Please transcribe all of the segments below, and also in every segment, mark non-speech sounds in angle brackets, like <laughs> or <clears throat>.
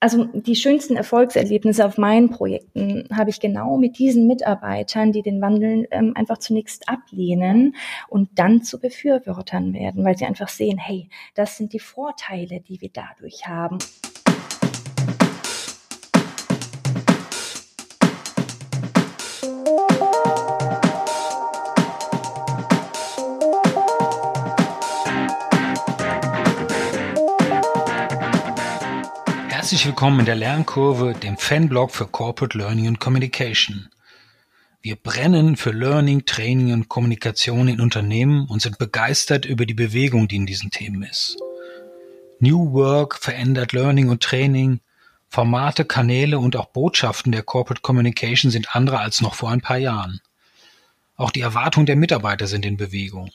also die schönsten Erfolgserlebnisse auf meinen Projekten habe ich genau mit diesen Mitarbeitern, die den Wandel ähm, einfach zunächst ablehnen und dann zu Befürwortern werden, weil sie einfach sehen, hey, das sind die Vorteile, die wir dadurch haben. Herzlich willkommen in der Lernkurve, dem Fanblog für Corporate Learning and Communication. Wir brennen für Learning, Training und Kommunikation in Unternehmen und sind begeistert über die Bewegung, die in diesen Themen ist. New Work verändert Learning und Training. Formate, Kanäle und auch Botschaften der Corporate Communication sind andere als noch vor ein paar Jahren. Auch die Erwartungen der Mitarbeiter sind in Bewegung.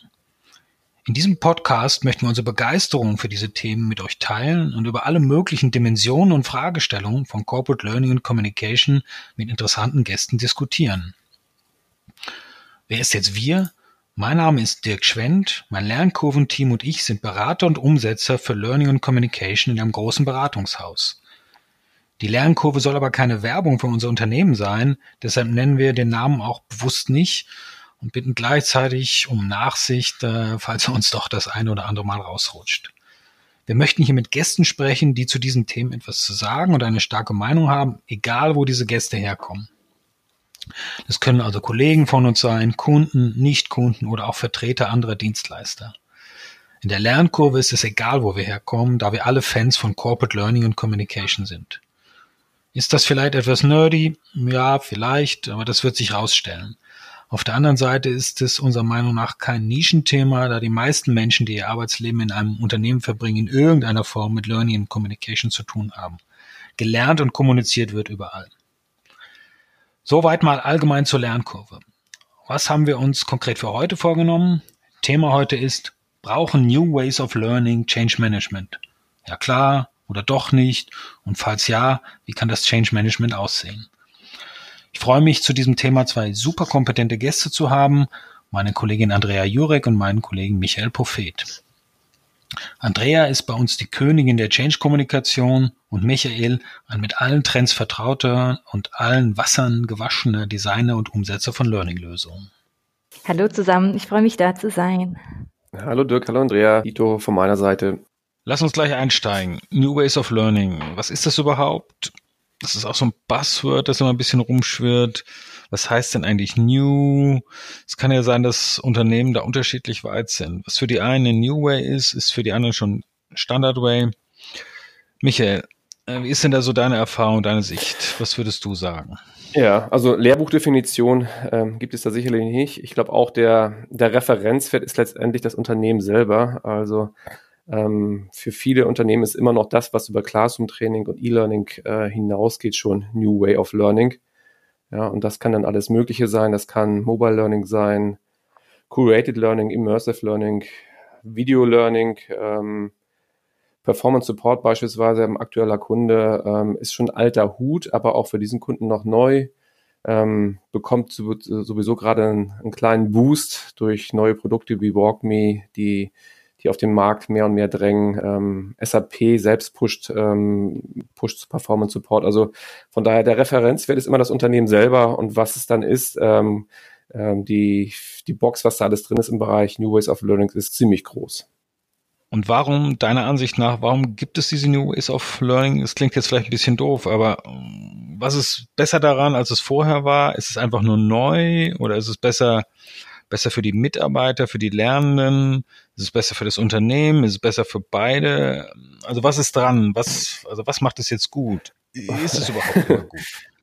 In diesem Podcast möchten wir unsere Begeisterung für diese Themen mit euch teilen und über alle möglichen Dimensionen und Fragestellungen von Corporate Learning und Communication mit interessanten Gästen diskutieren. Wer ist jetzt wir? Mein Name ist Dirk Schwendt, mein Lernkurventeam und ich sind Berater und Umsetzer für Learning und Communication in einem großen Beratungshaus. Die Lernkurve soll aber keine Werbung für unser Unternehmen sein, deshalb nennen wir den Namen auch bewusst nicht und bitten gleichzeitig um Nachsicht, äh, falls <laughs> uns doch das eine oder andere Mal rausrutscht. Wir möchten hier mit Gästen sprechen, die zu diesen Themen etwas zu sagen und eine starke Meinung haben, egal wo diese Gäste herkommen. Das können also Kollegen von uns sein, Kunden, Nichtkunden oder auch Vertreter anderer Dienstleister. In der Lernkurve ist es egal, wo wir herkommen, da wir alle Fans von Corporate Learning und Communication sind. Ist das vielleicht etwas nerdy? Ja, vielleicht, aber das wird sich rausstellen. Auf der anderen Seite ist es unserer Meinung nach kein Nischenthema, da die meisten Menschen, die ihr Arbeitsleben in einem Unternehmen verbringen, in irgendeiner Form mit Learning and Communication zu tun haben. Gelernt und kommuniziert wird überall. Soweit mal allgemein zur Lernkurve. Was haben wir uns konkret für heute vorgenommen? Thema heute ist, brauchen New Ways of Learning Change Management? Ja klar oder doch nicht? Und falls ja, wie kann das Change Management aussehen? Ich freue mich, zu diesem Thema zwei super kompetente Gäste zu haben, meine Kollegin Andrea Jurek und meinen Kollegen Michael Prophet. Andrea ist bei uns die Königin der Change-Kommunikation und Michael ein mit allen Trends vertrauter und allen Wassern gewaschener Designer und Umsetzer von Learning-Lösungen. Hallo zusammen, ich freue mich da zu sein. Hallo Dirk, hallo Andrea, Ito von meiner Seite. Lass uns gleich einsteigen. New Ways of Learning. Was ist das überhaupt? Das ist auch so ein Buzzword, das immer ein bisschen rumschwirrt. Was heißt denn eigentlich New? Es kann ja sein, dass Unternehmen da unterschiedlich weit sind. Was für die einen New Way ist, ist für die anderen schon Standard Way. Michael, äh, wie ist denn da so deine Erfahrung, deine Sicht? Was würdest du sagen? Ja, also Lehrbuchdefinition ähm, gibt es da sicherlich nicht. Ich glaube auch der, der Referenzwert ist letztendlich das Unternehmen selber. Also ähm, für viele Unternehmen ist immer noch das, was über Classroom-Training und E-Learning äh, hinausgeht, schon New Way of Learning. Ja, und das kann dann alles Mögliche sein. Das kann Mobile Learning sein, Curated Learning, Immersive Learning, Video Learning, ähm, Performance Support beispielsweise, ein aktueller Kunde, ähm, ist schon alter Hut, aber auch für diesen Kunden noch neu. Ähm, bekommt sowieso gerade einen, einen, kleinen Boost durch neue Produkte wie WalkMe, die die auf dem Markt mehr und mehr drängen. Ähm, SAP selbst pusht, ähm, pusht Performance Support. Also von daher der Referenzwert ist immer das Unternehmen selber und was es dann ist. Ähm, ähm, die, die Box, was da alles drin ist im Bereich New Ways of Learning, ist ziemlich groß. Und warum, deiner Ansicht nach, warum gibt es diese New Ways of Learning? Es klingt jetzt vielleicht ein bisschen doof, aber ähm, was ist besser daran, als es vorher war? Ist es einfach nur neu oder ist es besser, besser für die Mitarbeiter, für die Lernenden? Ist es besser für das Unternehmen? Ist es besser für beide? Also was ist dran? Was, also was macht es jetzt gut? Ist es überhaupt <laughs> gut?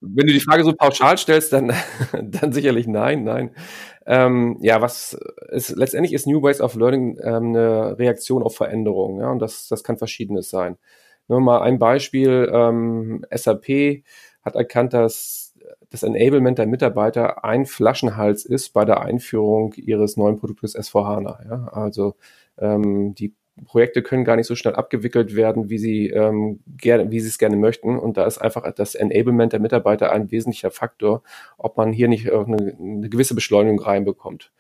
Wenn du die Frage so pauschal stellst, dann, <laughs> dann sicherlich nein, nein. Ähm, ja, was ist, letztendlich ist New Ways of Learning ähm, eine Reaktion auf Veränderungen, ja, und das, das kann verschiedenes sein. Nur mal ein Beispiel, ähm, SAP hat erkannt, dass das Enablement der Mitarbeiter ein Flaschenhals ist bei der Einführung ihres neuen Produktes S4HANA. Ja? Also ähm, die Projekte können gar nicht so schnell abgewickelt werden, wie sie ähm, gerne, wie sie es gerne möchten. Und da ist einfach das Enablement der Mitarbeiter ein wesentlicher Faktor, ob man hier nicht eine, eine gewisse Beschleunigung reinbekommt.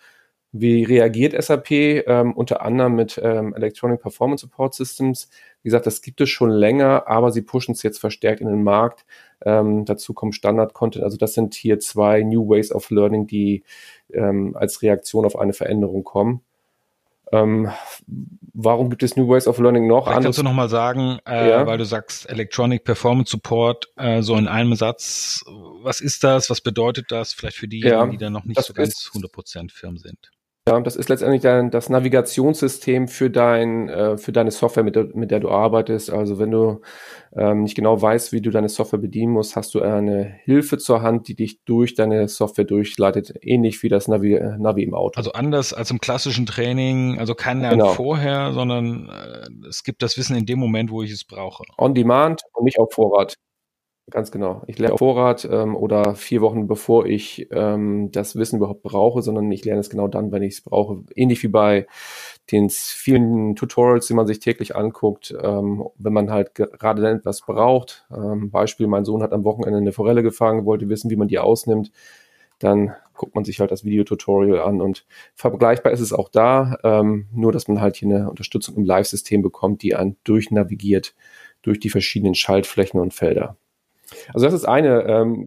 Wie reagiert SAP? Ähm, unter anderem mit ähm, Electronic Performance Support Systems. Wie gesagt, das gibt es schon länger, aber sie pushen es jetzt verstärkt in den Markt. Ähm, dazu kommt Standard-Content. Also das sind hier zwei New Ways of Learning, die ähm, als Reaktion auf eine Veränderung kommen. Ähm, warum gibt es New Ways of Learning noch? Vielleicht kannst du nochmal sagen, äh, ja. weil du sagst Electronic Performance Support, äh, so in einem Satz, was ist das, was bedeutet das vielleicht für diejenigen, ja, die da noch nicht so ganz 100% firm sind? Ja, das ist letztendlich dein, das Navigationssystem für dein, äh, für deine Software, mit der, mit der du arbeitest. Also wenn du ähm, nicht genau weißt, wie du deine Software bedienen musst, hast du eine Hilfe zur Hand, die dich durch deine Software durchleitet, ähnlich wie das Navi, äh, Navi im Auto. Also anders als im klassischen Training, also kein Lernen genau. vorher, sondern äh, es gibt das Wissen in dem Moment, wo ich es brauche. On Demand und nicht auf Vorrat. Ganz genau. Ich lerne auf Vorrat ähm, oder vier Wochen bevor ich ähm, das Wissen überhaupt brauche, sondern ich lerne es genau dann, wenn ich es brauche. Ähnlich wie bei den vielen Tutorials, die man sich täglich anguckt, ähm, wenn man halt gerade dann etwas braucht. Ähm, Beispiel, mein Sohn hat am Wochenende eine Forelle gefangen, wollte wissen, wie man die ausnimmt. Dann guckt man sich halt das Videotutorial an und vergleichbar ist es auch da, ähm, nur dass man halt hier eine Unterstützung im Live-System bekommt, die einen durchnavigiert durch die verschiedenen Schaltflächen und Felder. Also das ist eine. Ähm,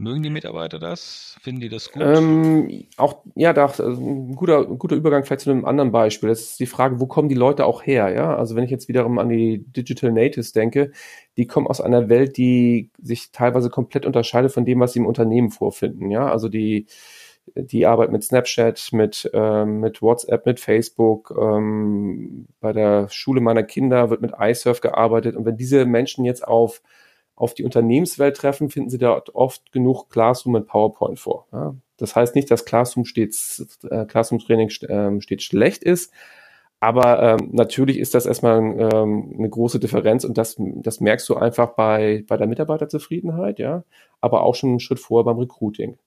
Mögen die Mitarbeiter das? Finden die das gut? Ähm, auch, ja, da, also ein guter, guter Übergang vielleicht zu einem anderen Beispiel. Das ist die Frage, wo kommen die Leute auch her? Ja, also wenn ich jetzt wiederum an die Digital Natives denke, die kommen aus einer Welt, die sich teilweise komplett unterscheidet von dem, was sie im Unternehmen vorfinden. Ja, also die, die Arbeit mit Snapchat, mit, ähm, mit WhatsApp, mit Facebook. Ähm, bei der Schule meiner Kinder wird mit iSurf gearbeitet. Und wenn diese Menschen jetzt auf auf die Unternehmenswelt treffen, finden Sie dort oft genug Classroom und PowerPoint vor. Ja? Das heißt nicht, dass Classroom stets, äh, Classroom Training äh, stets schlecht ist, aber ähm, natürlich ist das erstmal ähm, eine große Differenz und das, das merkst du einfach bei, bei der Mitarbeiterzufriedenheit, ja, aber auch schon einen Schritt vorher beim Recruiting.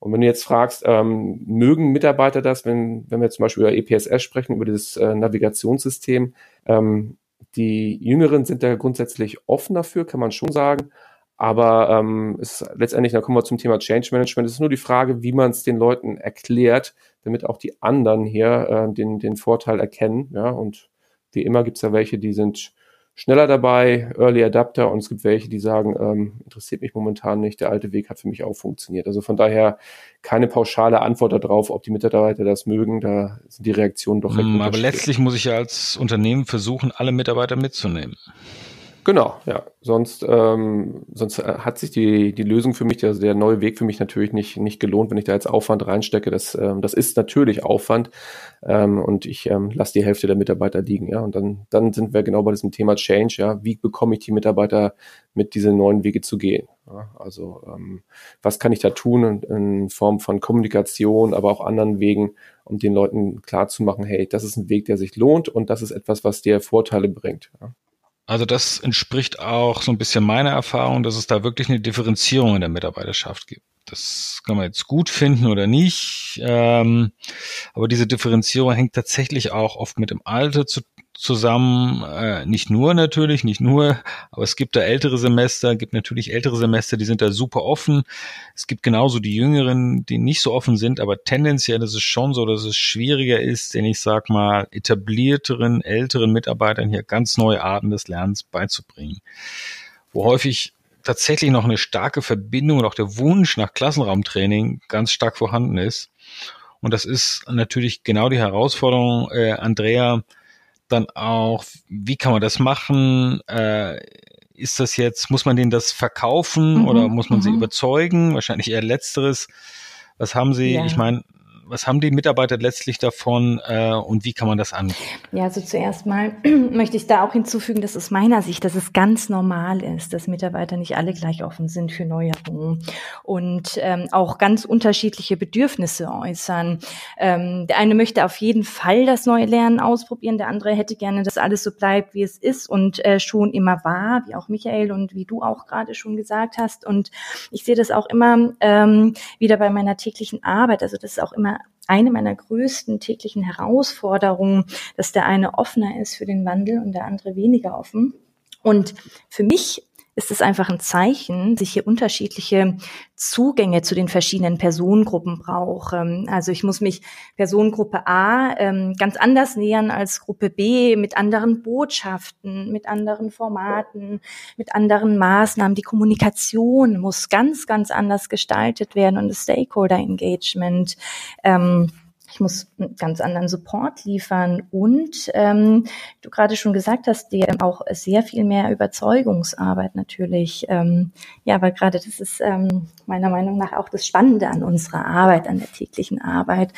Und wenn du jetzt fragst, ähm, mögen Mitarbeiter das, wenn, wenn wir zum Beispiel über EPSS sprechen, über das äh, Navigationssystem, ähm, die Jüngeren sind da grundsätzlich offen dafür, kann man schon sagen. Aber ähm, ist letztendlich, da kommen wir zum Thema Change Management, es ist nur die Frage, wie man es den Leuten erklärt, damit auch die anderen hier äh, den, den Vorteil erkennen. Ja, und wie immer gibt es ja welche, die sind schneller dabei, Early Adapter und es gibt welche, die sagen, ähm, interessiert mich momentan nicht, der alte Weg hat für mich auch funktioniert. Also von daher keine pauschale Antwort darauf, ob die Mitarbeiter das mögen, da sind die Reaktionen doch recht mm, Aber letztlich muss ich ja als Unternehmen versuchen, alle Mitarbeiter mitzunehmen. Genau, ja. Sonst, ähm, sonst äh, hat sich die, die Lösung für mich, also der neue Weg für mich natürlich nicht, nicht gelohnt, wenn ich da jetzt Aufwand reinstecke. Das, ähm, das ist natürlich Aufwand ähm, und ich ähm, lasse die Hälfte der Mitarbeiter liegen. Ja, und dann, dann sind wir genau bei diesem Thema Change. Ja, wie bekomme ich die Mitarbeiter mit diesen neuen Wege zu gehen? Ja, also ähm, was kann ich da tun in, in Form von Kommunikation, aber auch anderen Wegen, um den Leuten klarzumachen, hey, das ist ein Weg, der sich lohnt und das ist etwas, was dir Vorteile bringt. Ja. Also das entspricht auch so ein bisschen meiner Erfahrung, dass es da wirklich eine Differenzierung in der Mitarbeiterschaft gibt. Das kann man jetzt gut finden oder nicht, ähm, aber diese Differenzierung hängt tatsächlich auch oft mit dem Alter zu zusammen, äh, nicht nur natürlich, nicht nur, aber es gibt da ältere Semester, gibt natürlich ältere Semester, die sind da super offen. Es gibt genauso die Jüngeren, die nicht so offen sind, aber tendenziell ist es schon so, dass es schwieriger ist, den ich sag mal etablierteren, älteren Mitarbeitern hier ganz neue Arten des Lernens beizubringen. Wo häufig tatsächlich noch eine starke Verbindung und auch der Wunsch nach Klassenraumtraining ganz stark vorhanden ist. Und das ist natürlich genau die Herausforderung, äh, Andrea, dann auch, wie kann man das machen? Äh, ist das jetzt, muss man denen das verkaufen mhm, oder muss man sie mhm. überzeugen? Wahrscheinlich eher letzteres. Was haben Sie, ja. ich meine, was haben die Mitarbeiter letztlich davon äh, und wie kann man das angehen? Ja, also zuerst mal <clears throat> möchte ich da auch hinzufügen, dass aus meiner Sicht, dass es ganz normal ist, dass Mitarbeiter nicht alle gleich offen sind für Neuerungen und ähm, auch ganz unterschiedliche Bedürfnisse äußern. Ähm, der eine möchte auf jeden Fall das neue Lernen ausprobieren, der andere hätte gerne, dass alles so bleibt, wie es ist und äh, schon immer war, wie auch Michael und wie du auch gerade schon gesagt hast. Und ich sehe das auch immer ähm, wieder bei meiner täglichen Arbeit. Also das ist auch immer eine meiner größten täglichen Herausforderungen, dass der eine offener ist für den Wandel und der andere weniger offen. Und für mich ist es einfach ein Zeichen, sich hier unterschiedliche Zugänge zu den verschiedenen Personengruppen brauche. Also ich muss mich Personengruppe A ähm, ganz anders nähern als Gruppe B mit anderen Botschaften, mit anderen Formaten, mit anderen Maßnahmen. Die Kommunikation muss ganz, ganz anders gestaltet werden und das Stakeholder Engagement. Ähm, ich muss einen ganz anderen Support liefern und ähm, du gerade schon gesagt hast, dir auch sehr viel mehr Überzeugungsarbeit natürlich. Ähm, ja, weil gerade das ist ähm, meiner Meinung nach auch das Spannende an unserer Arbeit, an der täglichen Arbeit.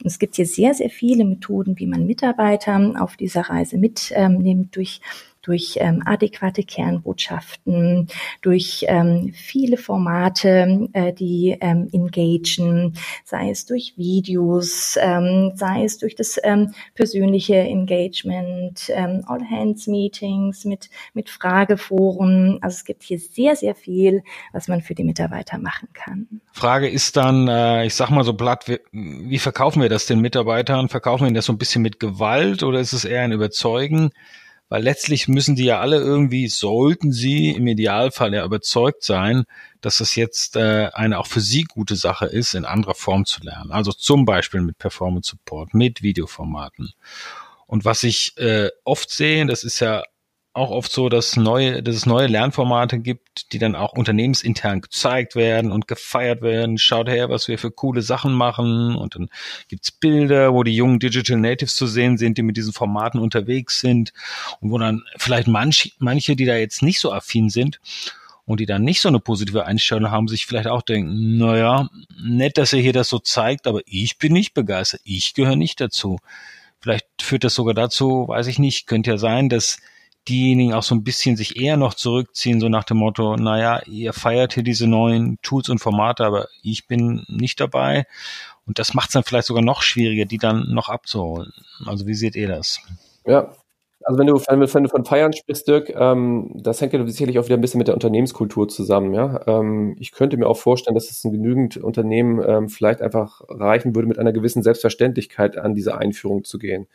Und es gibt hier sehr, sehr viele Methoden, wie man Mitarbeiter auf dieser Reise mitnimmt durch durch ähm, adäquate Kernbotschaften, durch ähm, viele Formate, äh, die ähm, engagen, sei es durch Videos, ähm, sei es durch das ähm, persönliche Engagement, ähm, All-Hands-Meetings mit, mit Frageforen. Also es gibt hier sehr, sehr viel, was man für die Mitarbeiter machen kann. Frage ist dann, äh, ich sag mal so platt, wie, wie verkaufen wir das den Mitarbeitern? Verkaufen wir das so ein bisschen mit Gewalt oder ist es eher ein Überzeugen? Weil letztlich müssen die ja alle irgendwie, sollten sie im Idealfall ja überzeugt sein, dass es jetzt äh, eine auch für sie gute Sache ist, in anderer Form zu lernen. Also zum Beispiel mit Performance Support, mit Videoformaten. Und was ich äh, oft sehe, das ist ja auch oft so, dass neue, dass es neue Lernformate gibt, die dann auch unternehmensintern gezeigt werden und gefeiert werden. Schaut her, was wir für coole Sachen machen. Und dann gibt's Bilder, wo die jungen Digital Natives zu sehen sind, die mit diesen Formaten unterwegs sind und wo dann vielleicht manch, manche, die da jetzt nicht so affin sind und die dann nicht so eine positive Einstellung haben, sich vielleicht auch denken, naja, nett, dass er hier das so zeigt, aber ich bin nicht begeistert. Ich gehöre nicht dazu. Vielleicht führt das sogar dazu, weiß ich nicht, könnte ja sein, dass diejenigen auch so ein bisschen sich eher noch zurückziehen, so nach dem Motto, naja, ihr feiert hier diese neuen Tools und Formate, aber ich bin nicht dabei. Und das macht es dann vielleicht sogar noch schwieriger, die dann noch abzuholen. Also wie seht ihr das? Ja, also wenn du, wenn du von Feiern sprichst, Dirk, ähm, das hängt ja sicherlich auch wieder ein bisschen mit der Unternehmenskultur zusammen. Ja? Ähm, ich könnte mir auch vorstellen, dass es ein genügend Unternehmen ähm, vielleicht einfach reichen würde, mit einer gewissen Selbstverständlichkeit an diese Einführung zu gehen.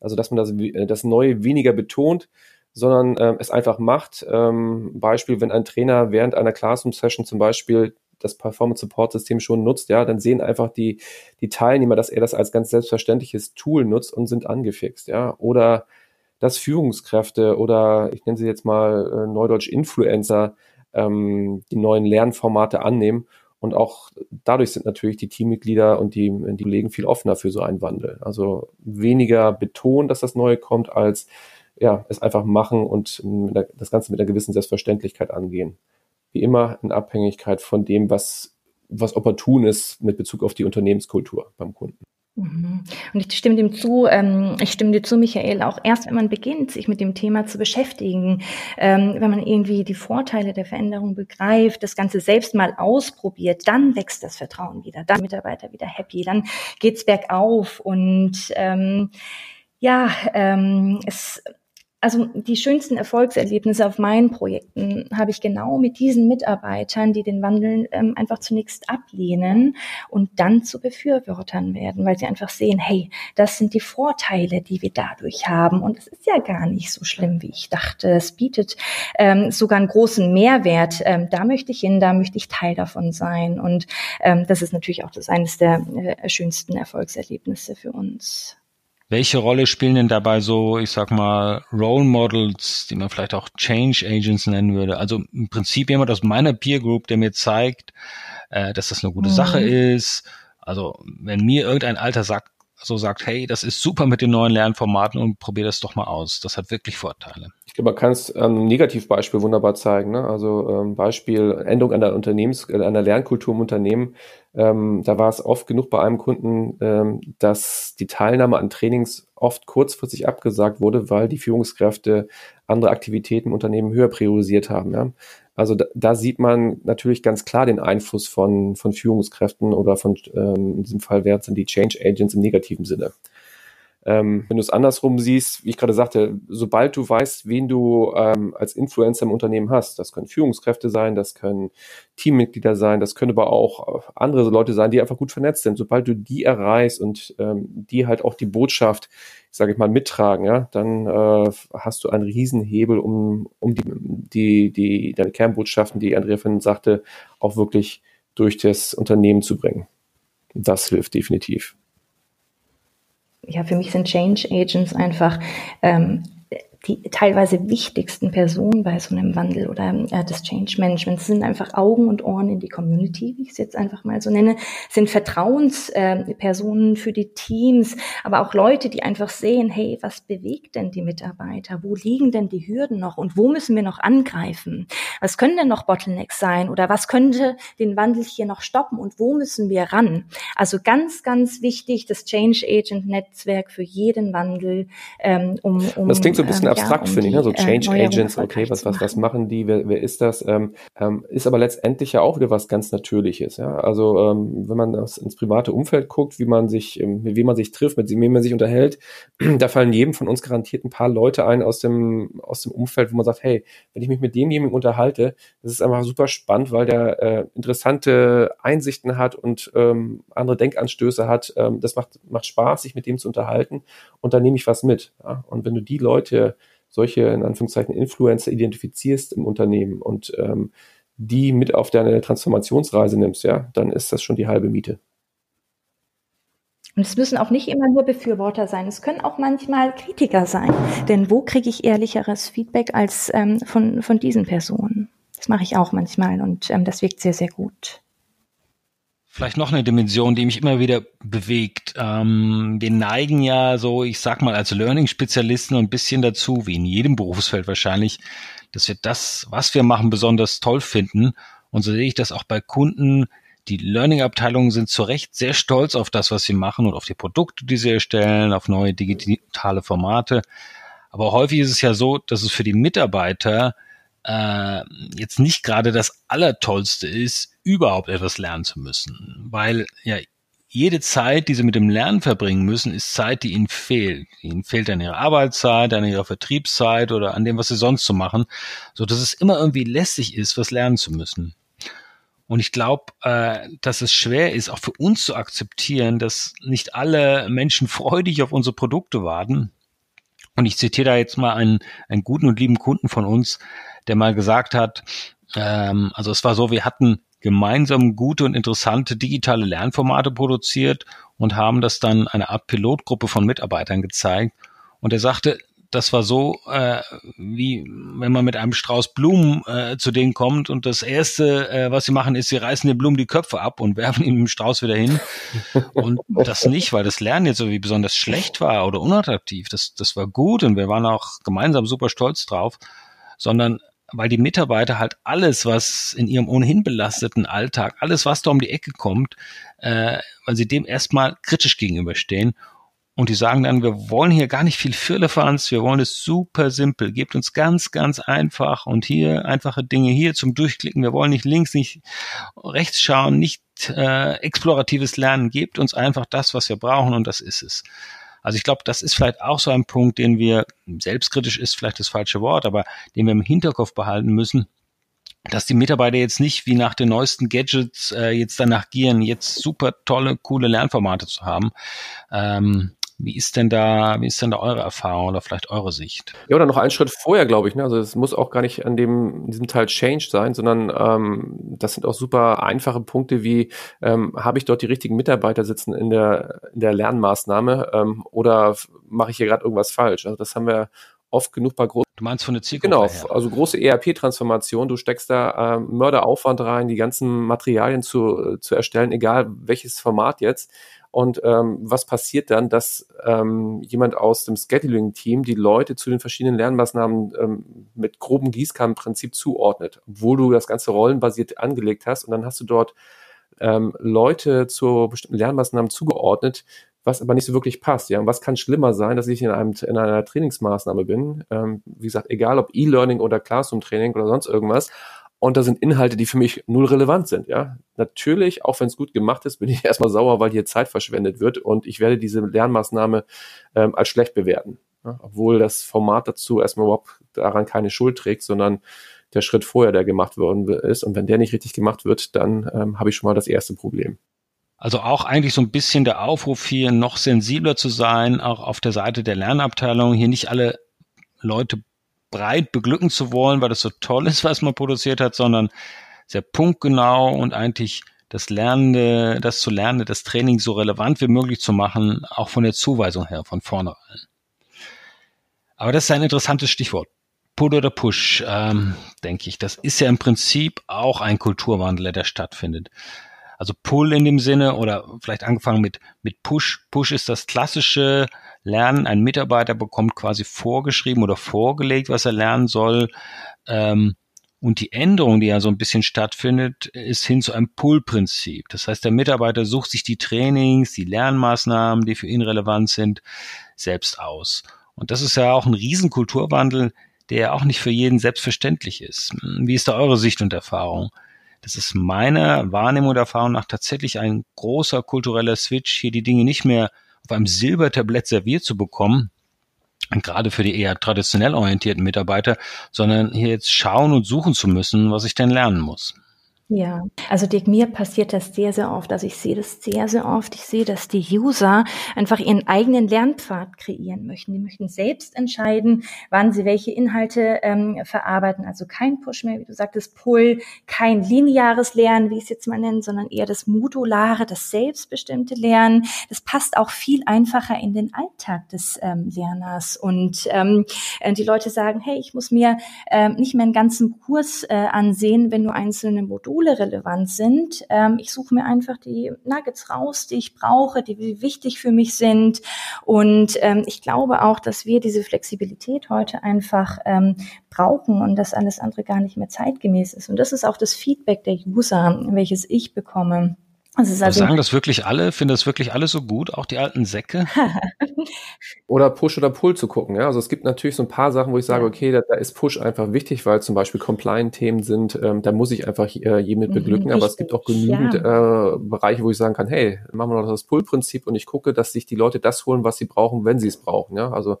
Also dass man das, das Neue weniger betont, sondern äh, es einfach macht. Ähm, Beispiel, wenn ein Trainer während einer Classroom-Session zum Beispiel das Performance-Support-System schon nutzt, ja, dann sehen einfach die, die Teilnehmer, dass er das als ganz selbstverständliches Tool nutzt und sind angefixt, ja. Oder dass Führungskräfte oder ich nenne sie jetzt mal äh, Neudeutsch Influencer ähm, die neuen Lernformate annehmen und auch dadurch sind natürlich die Teammitglieder und die, die Kollegen viel offener für so einen Wandel. Also weniger betont, dass das Neue kommt, als ja, es einfach machen und das Ganze mit einer gewissen Selbstverständlichkeit angehen. Wie immer in Abhängigkeit von dem, was, was opportun ist mit Bezug auf die Unternehmenskultur beim Kunden. Mhm. Und ich stimme dem zu, ähm, ich stimme dir zu, Michael, auch erst wenn man beginnt, sich mit dem Thema zu beschäftigen, ähm, wenn man irgendwie die Vorteile der Veränderung begreift, das Ganze selbst mal ausprobiert, dann wächst das Vertrauen wieder, dann Mitarbeiter wieder happy, dann geht's bergauf und ähm, ja, ähm, es also die schönsten Erfolgserlebnisse auf meinen Projekten habe ich genau mit diesen Mitarbeitern, die den Wandel ähm, einfach zunächst ablehnen und dann zu Befürwortern werden, weil sie einfach sehen, hey, das sind die Vorteile, die wir dadurch haben. Und es ist ja gar nicht so schlimm, wie ich dachte. Es bietet ähm, sogar einen großen Mehrwert. Ähm, da möchte ich hin, da möchte ich Teil davon sein. Und ähm, das ist natürlich auch das eines der äh, schönsten Erfolgserlebnisse für uns. Welche Rolle spielen denn dabei so, ich sag mal, Role Models, die man vielleicht auch Change Agents nennen würde? Also im Prinzip jemand aus meiner Peer Group, der mir zeigt, äh, dass das eine gute mhm. Sache ist. Also wenn mir irgendein Alter sagt, so sagt, hey, das ist super mit den neuen Lernformaten und probier das doch mal aus. Das hat wirklich Vorteile. Ich glaube, man kann es ähm, Negativbeispiel wunderbar zeigen. Ne? Also ähm, Beispiel Änderung einer Unternehmens, äh, einer Lernkultur im Unternehmen. Ähm, da war es oft genug bei einem Kunden, ähm, dass die Teilnahme an Trainings oft kurzfristig abgesagt wurde, weil die Führungskräfte andere Aktivitäten im Unternehmen höher priorisiert haben. Ja? Also da, da sieht man natürlich ganz klar den Einfluss von, von Führungskräften oder von, ähm, in diesem Fall wären es dann die Change Agents im negativen Sinne. Ähm, wenn du es andersrum siehst, wie ich gerade sagte, sobald du weißt, wen du ähm, als Influencer im Unternehmen hast, das können Führungskräfte sein, das können Teammitglieder sein, das können aber auch andere Leute sein, die einfach gut vernetzt sind. Sobald du die erreichst und ähm, die halt auch die Botschaft, ich sage mal, mittragen, ja, dann äh, hast du einen Riesenhebel, um, um die, die, die, deine Kernbotschaften, die Andrea von sagte, auch wirklich durch das Unternehmen zu bringen. Das hilft definitiv. Ja, für mich sind Change Agents einfach ähm, die teilweise wichtigsten Personen bei so einem Wandel oder äh, des Change Managements sind einfach Augen und Ohren in die Community, wie ich es jetzt einfach mal so nenne, sind Vertrauenspersonen äh, für die Teams, aber auch Leute, die einfach sehen, hey, was bewegt denn die Mitarbeiter? Wo liegen denn die Hürden noch und wo müssen wir noch angreifen? Was können denn noch Bottlenecks sein oder was könnte den Wandel hier noch stoppen und wo müssen wir ran? Also ganz, ganz wichtig, das Change Agent Netzwerk für jeden Wandel, ähm, um, um das klingt so ein bisschen ähm, abstrakt, ja, finde ich, ne? so äh, Change äh, Agents, okay, was, was, was machen die, wer, wer ist das? Ähm, ähm, ist aber letztendlich ja auch wieder was ganz Natürliches, ja. Also ähm, wenn man das ins private Umfeld guckt, wie man sich, ähm, wem man sich trifft, mit wem man sich unterhält, <clears throat> da fallen jedem von uns garantiert ein paar Leute ein aus dem, aus dem Umfeld, wo man sagt, hey, wenn ich mich mit demjenigen unterhalte, das ist einfach super spannend, weil der äh, interessante Einsichten hat und ähm, andere Denkanstöße hat. Ähm, das macht, macht Spaß, sich mit dem zu unterhalten und da nehme ich was mit. Ja? Und wenn du die Leute solche, in Anführungszeichen, Influencer identifizierst im Unternehmen und ähm, die mit auf deine Transformationsreise nimmst, ja, dann ist das schon die halbe Miete. Und es müssen auch nicht immer nur Befürworter sein. Es können auch manchmal Kritiker sein. Denn wo kriege ich ehrlicheres Feedback als ähm, von, von diesen Personen? Das mache ich auch manchmal und ähm, das wirkt sehr, sehr gut. Vielleicht noch eine Dimension, die mich immer wieder bewegt. Ähm, wir neigen ja so, ich sag mal, als Learning-Spezialisten ein bisschen dazu, wie in jedem Berufsfeld wahrscheinlich, dass wir das, was wir machen, besonders toll finden. Und so sehe ich das auch bei Kunden. Die Learning-Abteilungen sind zu Recht sehr stolz auf das, was sie machen und auf die Produkte, die sie erstellen, auf neue digitale Formate. Aber häufig ist es ja so, dass es für die Mitarbeiter äh, jetzt nicht gerade das Allertollste ist, überhaupt etwas lernen zu müssen. Weil ja jede Zeit, die sie mit dem Lernen verbringen müssen, ist Zeit, die ihnen fehlt. Ihnen fehlt an ihrer Arbeitszeit, an ihrer Vertriebszeit oder an dem, was sie sonst so machen, so dass es immer irgendwie lästig ist, was lernen zu müssen. Und ich glaube, äh, dass es schwer ist, auch für uns zu akzeptieren, dass nicht alle Menschen <laughs> freudig auf unsere Produkte warten. Und ich zitiere da jetzt mal einen, einen guten und lieben Kunden von uns, der mal gesagt hat, ähm, also es war so, wir hatten gemeinsam gute und interessante digitale Lernformate produziert und haben das dann einer Art Pilotgruppe von Mitarbeitern gezeigt. Und er sagte, das war so, äh, wie wenn man mit einem Strauß Blumen äh, zu denen kommt und das Erste, äh, was sie machen, ist, sie reißen den Blumen die Köpfe ab und <laughs> werfen ihm den Strauß wieder hin. Und das nicht, weil das Lernen jetzt irgendwie besonders schlecht war oder unattraktiv. Das, das war gut und wir waren auch gemeinsam super stolz drauf, sondern weil die Mitarbeiter halt alles, was in ihrem ohnehin belasteten Alltag, alles, was da um die Ecke kommt, äh, weil sie dem erstmal kritisch gegenüberstehen. Und die sagen dann, wir wollen hier gar nicht viel Firlefanz, wir wollen es super simpel, gebt uns ganz, ganz einfach und hier einfache Dinge hier zum Durchklicken. Wir wollen nicht links, nicht rechts schauen, nicht äh, exploratives Lernen, gebt uns einfach das, was wir brauchen und das ist es. Also ich glaube, das ist vielleicht auch so ein Punkt, den wir, selbstkritisch ist vielleicht das falsche Wort, aber den wir im Hinterkopf behalten müssen, dass die Mitarbeiter jetzt nicht wie nach den neuesten Gadgets äh, jetzt danach gieren, jetzt super tolle, coole Lernformate zu haben. Ähm, wie ist denn da, wie ist denn da eure Erfahrung oder vielleicht eure Sicht? Ja, oder noch einen Schritt vorher, glaube ich. Ne? Also es muss auch gar nicht an dem, diesem Teil Change sein, sondern ähm, das sind auch super einfache Punkte wie, ähm, habe ich dort die richtigen Mitarbeiter sitzen in der, in der Lernmaßnahme ähm, oder mache ich hier gerade irgendwas falsch? Also das haben wir oft genug bei großen. Du meinst von der Zielgruppe Genau, her. also große ERP-Transformation. Du steckst da äh, Mörderaufwand rein, die ganzen Materialien zu, zu erstellen, egal welches Format jetzt. Und ähm, was passiert dann, dass ähm, jemand aus dem Scheduling-Team die Leute zu den verschiedenen Lernmaßnahmen ähm, mit groben Gießkannenprinzip zuordnet, obwohl du das Ganze rollenbasiert angelegt hast und dann hast du dort ähm, Leute zu bestimmten Lernmaßnahmen zugeordnet, was aber nicht so wirklich passt. Ja, und was kann schlimmer sein, dass ich in, einem, in einer Trainingsmaßnahme bin? Ähm, wie gesagt, egal ob E-Learning oder Classroom-Training oder sonst irgendwas und da sind Inhalte, die für mich null relevant sind. Ja, natürlich, auch wenn es gut gemacht ist, bin ich <laughs> erstmal sauer, weil hier Zeit verschwendet wird und ich werde diese Lernmaßnahme ähm, als schlecht bewerten, ja? obwohl das Format dazu erstmal überhaupt daran keine Schuld trägt, sondern der Schritt vorher, der gemacht worden ist. Und wenn der nicht richtig gemacht wird, dann ähm, habe ich schon mal das erste Problem. Also auch eigentlich so ein bisschen der Aufruf hier, noch sensibler zu sein, auch auf der Seite der Lernabteilung, hier nicht alle Leute breit beglücken zu wollen, weil das so toll ist, was man produziert hat, sondern sehr punktgenau und eigentlich das Lernende, das zu Lernende, das Training so relevant wie möglich zu machen, auch von der Zuweisung her, von vornherein. Aber das ist ein interessantes Stichwort. Pull oder Push, ähm, denke ich. Das ist ja im Prinzip auch ein Kulturwandel, der stattfindet. Also Pull in dem Sinne oder vielleicht angefangen mit, mit Push. Push ist das klassische Lernen. Ein Mitarbeiter bekommt quasi vorgeschrieben oder vorgelegt, was er lernen soll. Ähm, und die Änderung, die ja so ein bisschen stattfindet, ist hin zu einem Pull-Prinzip. Das heißt, der Mitarbeiter sucht sich die Trainings, die Lernmaßnahmen, die für ihn relevant sind, selbst aus. Und das ist ja auch ein Riesenkulturwandel, der auch nicht für jeden selbstverständlich ist. Wie ist da eure Sicht und Erfahrung? Das ist meiner Wahrnehmung und Erfahrung nach tatsächlich ein großer kultureller Switch, hier die Dinge nicht mehr auf einem Silbertablett serviert zu bekommen, gerade für die eher traditionell orientierten Mitarbeiter, sondern hier jetzt schauen und suchen zu müssen, was ich denn lernen muss. Ja, also Dirk, mir passiert das sehr, sehr oft. Also ich sehe das sehr, sehr oft. Ich sehe, dass die User einfach ihren eigenen Lernpfad kreieren möchten. Die möchten selbst entscheiden, wann sie welche Inhalte ähm, verarbeiten. Also kein Push mehr, wie du sagtest, Pull, kein lineares Lernen, wie ich es jetzt mal nenne, sondern eher das modulare, das selbstbestimmte Lernen. Das passt auch viel einfacher in den Alltag des ähm, Lerners. Und ähm, äh, die Leute sagen, hey, ich muss mir ähm, nicht mehr einen ganzen Kurs äh, ansehen, wenn nur einzelne Module Schule relevant sind. Ähm, ich suche mir einfach die Nuggets raus, die ich brauche, die wichtig für mich sind. Und ähm, ich glaube auch, dass wir diese Flexibilität heute einfach ähm, brauchen und dass alles andere gar nicht mehr zeitgemäß ist. Und das ist auch das Feedback der User, welches ich bekomme. Also also sagen das wirklich alle? Finden das wirklich alle so gut? Auch die alten Säcke? <laughs> oder Push oder Pull zu gucken. Ja? Also es gibt natürlich so ein paar Sachen, wo ich sage, okay, da, da ist Push einfach wichtig, weil zum Beispiel Compliant-Themen sind, ähm, da muss ich einfach äh, je mit mhm, beglücken. Mhm, aber es gibt auch genügend ja. äh, Bereiche, wo ich sagen kann, hey, machen wir noch das Pull-Prinzip und ich gucke, dass sich die Leute das holen, was sie brauchen, wenn sie es brauchen. Ja? Also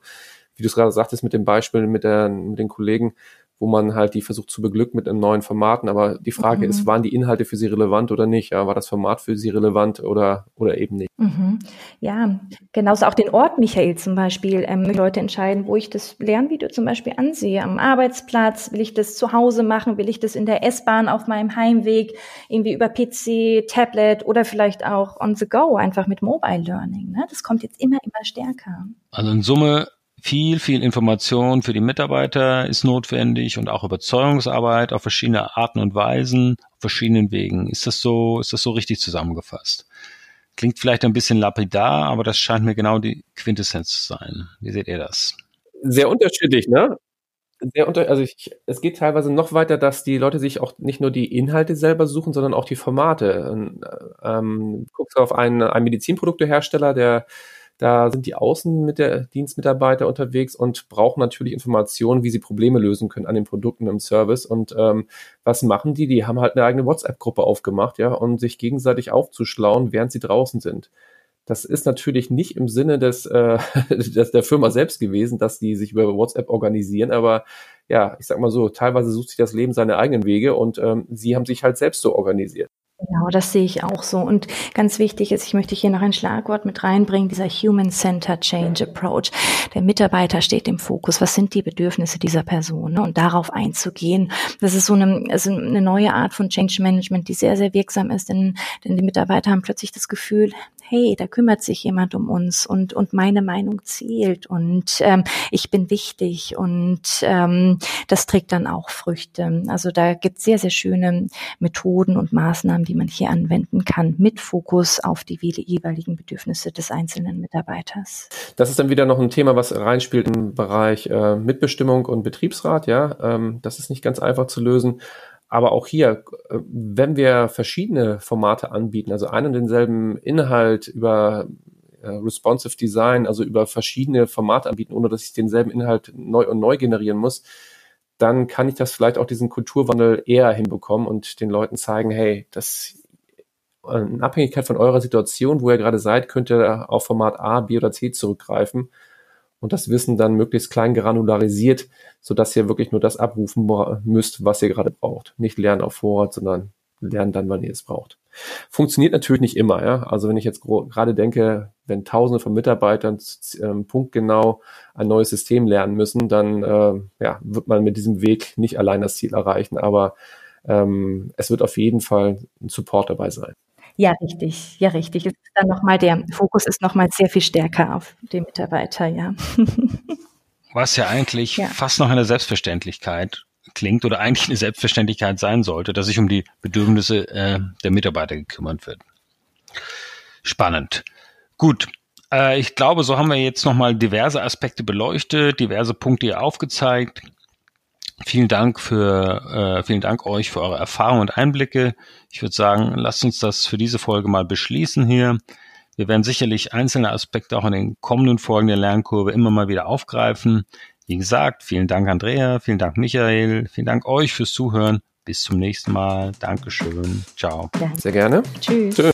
wie du es gerade sagtest mit dem Beispiel mit, der, mit den Kollegen, wo man halt die versucht zu beglücken mit einem neuen Formaten. Aber die Frage mhm. ist, waren die Inhalte für sie relevant oder nicht? Ja, war das Format für sie relevant oder, oder eben nicht? Mhm. Ja, genauso auch den Ort, Michael zum Beispiel. Ähm, Leute entscheiden, wo ich das Lernvideo zum Beispiel ansehe. Am Arbeitsplatz, will ich das zu Hause machen? Will ich das in der S-Bahn auf meinem Heimweg irgendwie über PC, Tablet oder vielleicht auch on the go, einfach mit Mobile Learning? Ne? Das kommt jetzt immer, immer stärker. Also in Summe viel, viel Information für die Mitarbeiter ist notwendig und auch Überzeugungsarbeit auf verschiedene Arten und Weisen, auf verschiedenen Wegen. Ist das so, ist das so richtig zusammengefasst? Klingt vielleicht ein bisschen lapidar, aber das scheint mir genau die Quintessenz zu sein. Wie seht ihr das? Sehr unterschiedlich, ne? Sehr unter, also ich, es geht teilweise noch weiter, dass die Leute sich auch nicht nur die Inhalte selber suchen, sondern auch die Formate. Ähm, guckst du auf einen, einen Medizinproduktehersteller, der da sind die Außen mit der Dienstmitarbeiter unterwegs und brauchen natürlich Informationen, wie sie Probleme lösen können an den Produkten im Service. Und ähm, was machen die? Die haben halt eine eigene WhatsApp-Gruppe aufgemacht, ja, um sich gegenseitig aufzuschlauen, während sie draußen sind. Das ist natürlich nicht im Sinne des, äh, <laughs> des der Firma selbst gewesen, dass die sich über WhatsApp organisieren, aber ja, ich sag mal so, teilweise sucht sich das Leben seine eigenen Wege und ähm, sie haben sich halt selbst so organisiert. Genau, das sehe ich auch so. Und ganz wichtig ist, ich möchte hier noch ein Schlagwort mit reinbringen, dieser Human-Centered Change Approach. Der Mitarbeiter steht im Fokus. Was sind die Bedürfnisse dieser Person? Ne? Und darauf einzugehen. Das ist so eine, also eine neue Art von Change Management, die sehr, sehr wirksam ist, denn, denn die Mitarbeiter haben plötzlich das Gefühl, hey, da kümmert sich jemand um uns und, und meine Meinung zählt und ähm, ich bin wichtig und ähm, das trägt dann auch Früchte. Also da gibt es sehr, sehr schöne Methoden und Maßnahmen, die man hier anwenden kann, mit Fokus auf die jeweiligen Bedürfnisse des einzelnen Mitarbeiters. Das ist dann wieder noch ein Thema, was reinspielt im Bereich äh, Mitbestimmung und Betriebsrat. Ja, ähm, das ist nicht ganz einfach zu lösen. Aber auch hier, äh, wenn wir verschiedene Formate anbieten, also einen und denselben Inhalt über äh, responsive Design, also über verschiedene Formate anbieten, ohne dass ich denselben Inhalt neu und neu generieren muss, dann kann ich das vielleicht auch diesen Kulturwandel eher hinbekommen und den Leuten zeigen, hey, das in Abhängigkeit von eurer Situation, wo ihr gerade seid, könnt ihr auf Format A, B oder C zurückgreifen und das Wissen dann möglichst klein granularisiert, sodass ihr wirklich nur das abrufen müsst, was ihr gerade braucht. Nicht lernen auf Vorrat, sondern lernen dann, wann ihr es braucht. Funktioniert natürlich nicht immer. Ja? Also wenn ich jetzt gerade denke, wenn Tausende von Mitarbeitern ähm, punktgenau ein neues System lernen müssen, dann äh, ja, wird man mit diesem Weg nicht allein das Ziel erreichen. Aber ähm, es wird auf jeden Fall ein Support dabei sein. Ja, richtig. Ja, richtig. Es ist dann nochmal der Fokus ist nochmal sehr viel stärker auf den Mitarbeiter, ja. Was ja eigentlich ja. fast noch eine Selbstverständlichkeit klingt oder <laughs> eigentlich eine Selbstverständlichkeit sein sollte, dass sich um die Bedürfnisse äh, der Mitarbeiter gekümmert wird. Spannend. Gut. Äh, ich glaube, so haben wir jetzt nochmal diverse Aspekte beleuchtet, diverse Punkte hier aufgezeigt. Vielen Dank für, äh, vielen Dank euch für eure Erfahrungen und Einblicke. Ich würde sagen, lasst uns das für diese Folge mal beschließen hier. Wir werden sicherlich einzelne Aspekte auch in den kommenden Folgen der Lernkurve immer mal wieder aufgreifen. Wie gesagt, vielen Dank Andrea, vielen Dank Michael, vielen Dank euch fürs Zuhören. Bis zum nächsten Mal. Dankeschön. Ciao. Sehr gerne. Tschüss. Tschüss.